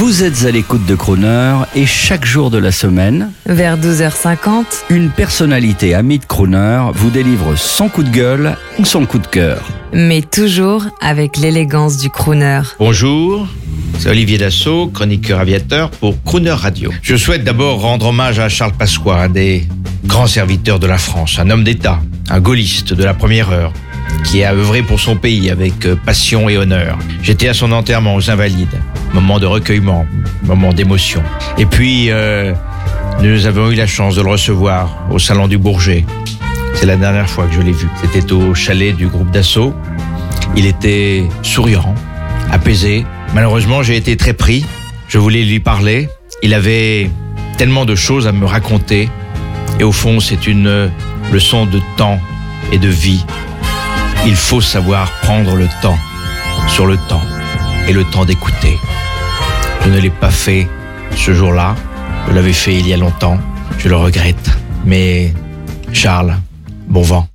Vous êtes à l'écoute de Crooner et chaque jour de la semaine, Vers 12h50, une personnalité amie de Crooner vous délivre son coup de gueule ou son coup de cœur. mais toujours avec l'élégance du crooner. Bonjour, c'est Olivier Dassault, chroniqueur aviateur pour Crooner Radio. Je souhaite d'abord rendre hommage à Charles Pasqua, un des grands serviteurs de la France, un homme d'État, un gaulliste de la première heure, qui a œuvré pour son pays avec euh, passion et honneur. J'étais à son enterrement aux Invalides, moment de recueillement, moment d'émotion. Et puis, euh, nous avons eu la chance de le recevoir au Salon du Bourget. C'est la dernière fois que je l'ai vu. C'était au chalet du groupe d'assaut. Il était souriant, apaisé. Malheureusement, j'ai été très pris. Je voulais lui parler. Il avait tellement de choses à me raconter. Et au fond, c'est une leçon de temps et de vie. Il faut savoir prendre le temps sur le temps et le temps d'écouter. Je ne l'ai pas fait ce jour-là. Je l'avais fait il y a longtemps. Je le regrette. Mais Charles, bon vent.